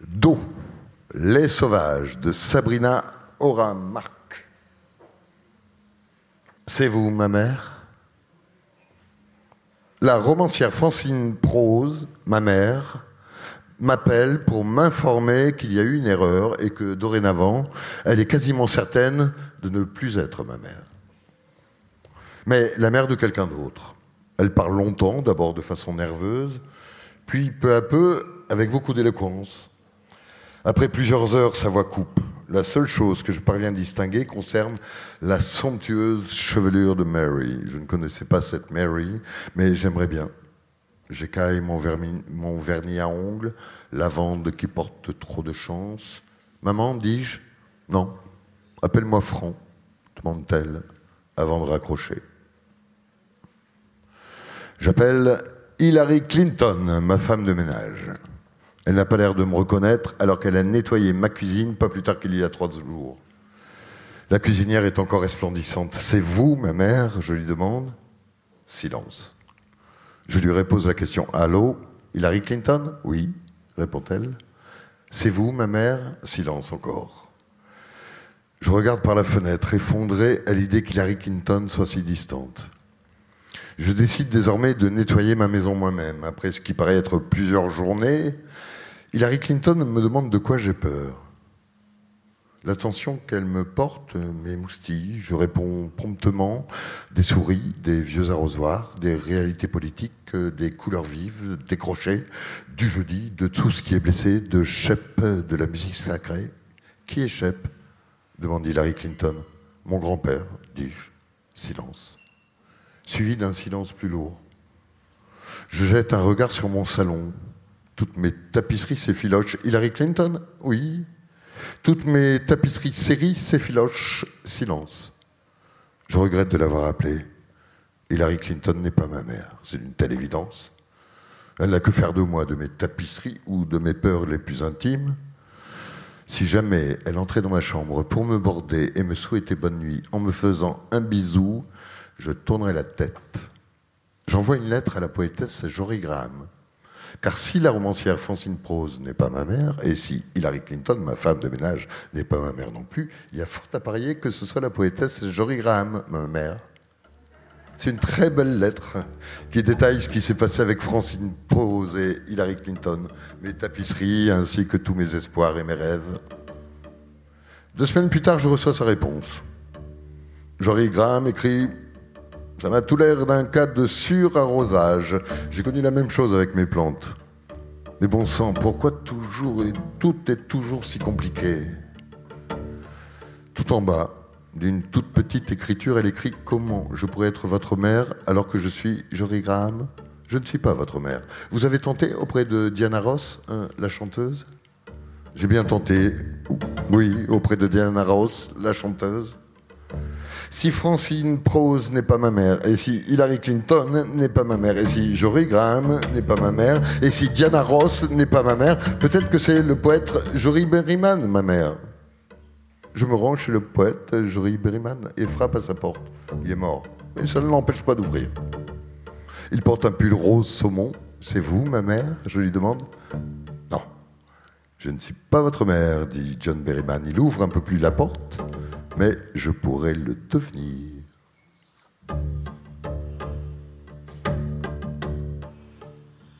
Do, Les Sauvages de Sabrina Aura-Marc. C'est vous, ma mère? La romancière Francine Prose, ma mère, m'appelle pour m'informer qu'il y a eu une erreur et que dorénavant, elle est quasiment certaine de ne plus être ma mère. Mais la mère de quelqu'un d'autre. Elle parle longtemps, d'abord de façon nerveuse, puis peu à peu avec beaucoup d'éloquence. Après plusieurs heures, sa voix coupe. La seule chose que je parviens à distinguer concerne la somptueuse chevelure de Mary. Je ne connaissais pas cette Mary, mais j'aimerais bien. J'écaille mon, mon vernis à ongles, lavande qui porte trop de chance. Maman, dis-je? Non. Appelle-moi Franc, demande-t-elle, avant de raccrocher. J'appelle Hillary Clinton, ma femme de ménage. Elle n'a pas l'air de me reconnaître alors qu'elle a nettoyé ma cuisine pas plus tard qu'il y a trois jours. La cuisinière est encore resplendissante. C'est vous, ma mère je lui demande. Silence. Je lui repose la question. Allô Hillary Clinton? Oui, répond-elle. C'est vous, ma mère? Silence encore. Je regarde par la fenêtre, effondré à l'idée qu'Hillary Clinton soit si distante. Je décide désormais de nettoyer ma maison moi-même. Après ce qui paraît être plusieurs journées, Hillary Clinton me demande de quoi j'ai peur. L'attention qu'elle me porte m'émoustille. Je réponds promptement des souris, des vieux arrosoirs, des réalités politiques, des couleurs vives, des crochets, du jeudi, de tout ce qui est blessé, de Shep, de la musique sacrée. Qui est Shep? demande Hillary Clinton. Mon grand-père, dis-je. Silence suivi d'un silence plus lourd. Je jette un regard sur mon salon. Toutes mes tapisseries s'effilochent. Hillary Clinton Oui. Toutes mes tapisseries séries s'effilochent. Silence. Je regrette de l'avoir appelée. Hillary Clinton n'est pas ma mère. C'est une telle évidence. Elle n'a que faire de moi, de mes tapisseries ou de mes peurs les plus intimes. Si jamais elle entrait dans ma chambre pour me border et me souhaiter bonne nuit en me faisant un bisou, je tournerai la tête. J'envoie une lettre à la poétesse Jory Graham. Car si la romancière Francine Prose n'est pas ma mère, et si Hillary Clinton, ma femme de ménage, n'est pas ma mère non plus, il y a fort à parier que ce soit la poétesse Jory Graham, ma mère. C'est une très belle lettre qui détaille ce qui s'est passé avec Francine Prose et Hillary Clinton, mes tapisseries ainsi que tous mes espoirs et mes rêves. Deux semaines plus tard, je reçois sa réponse. Jory Graham écrit ça m'a tout l'air d'un cas de surarrosage. J'ai connu la même chose avec mes plantes. Mais bon sang, pourquoi toujours et tout est toujours si compliqué? Tout en bas, d'une toute petite écriture, elle écrit Comment je pourrais être votre mère alors que je suis Jory Graham? Je ne suis pas votre mère. Vous avez tenté auprès de Diana Ross, hein, la chanteuse? J'ai bien tenté, oui, auprès de Diana Ross, la chanteuse. Si Francine Prose n'est pas ma mère, et si Hillary Clinton n'est pas ma mère, et si Jory Graham n'est pas ma mère, et si Diana Ross n'est pas ma mère, peut-être que c'est le poète Jory Berryman, ma mère. Je me rends chez le poète Jory Berryman et frappe à sa porte. Il est mort, mais ça ne l'empêche pas d'ouvrir. Il porte un pull rose saumon. C'est vous, ma mère? Je lui demande. Non, je ne suis pas votre mère, dit John Berryman. Il ouvre un peu plus la porte mais je pourrais le devenir.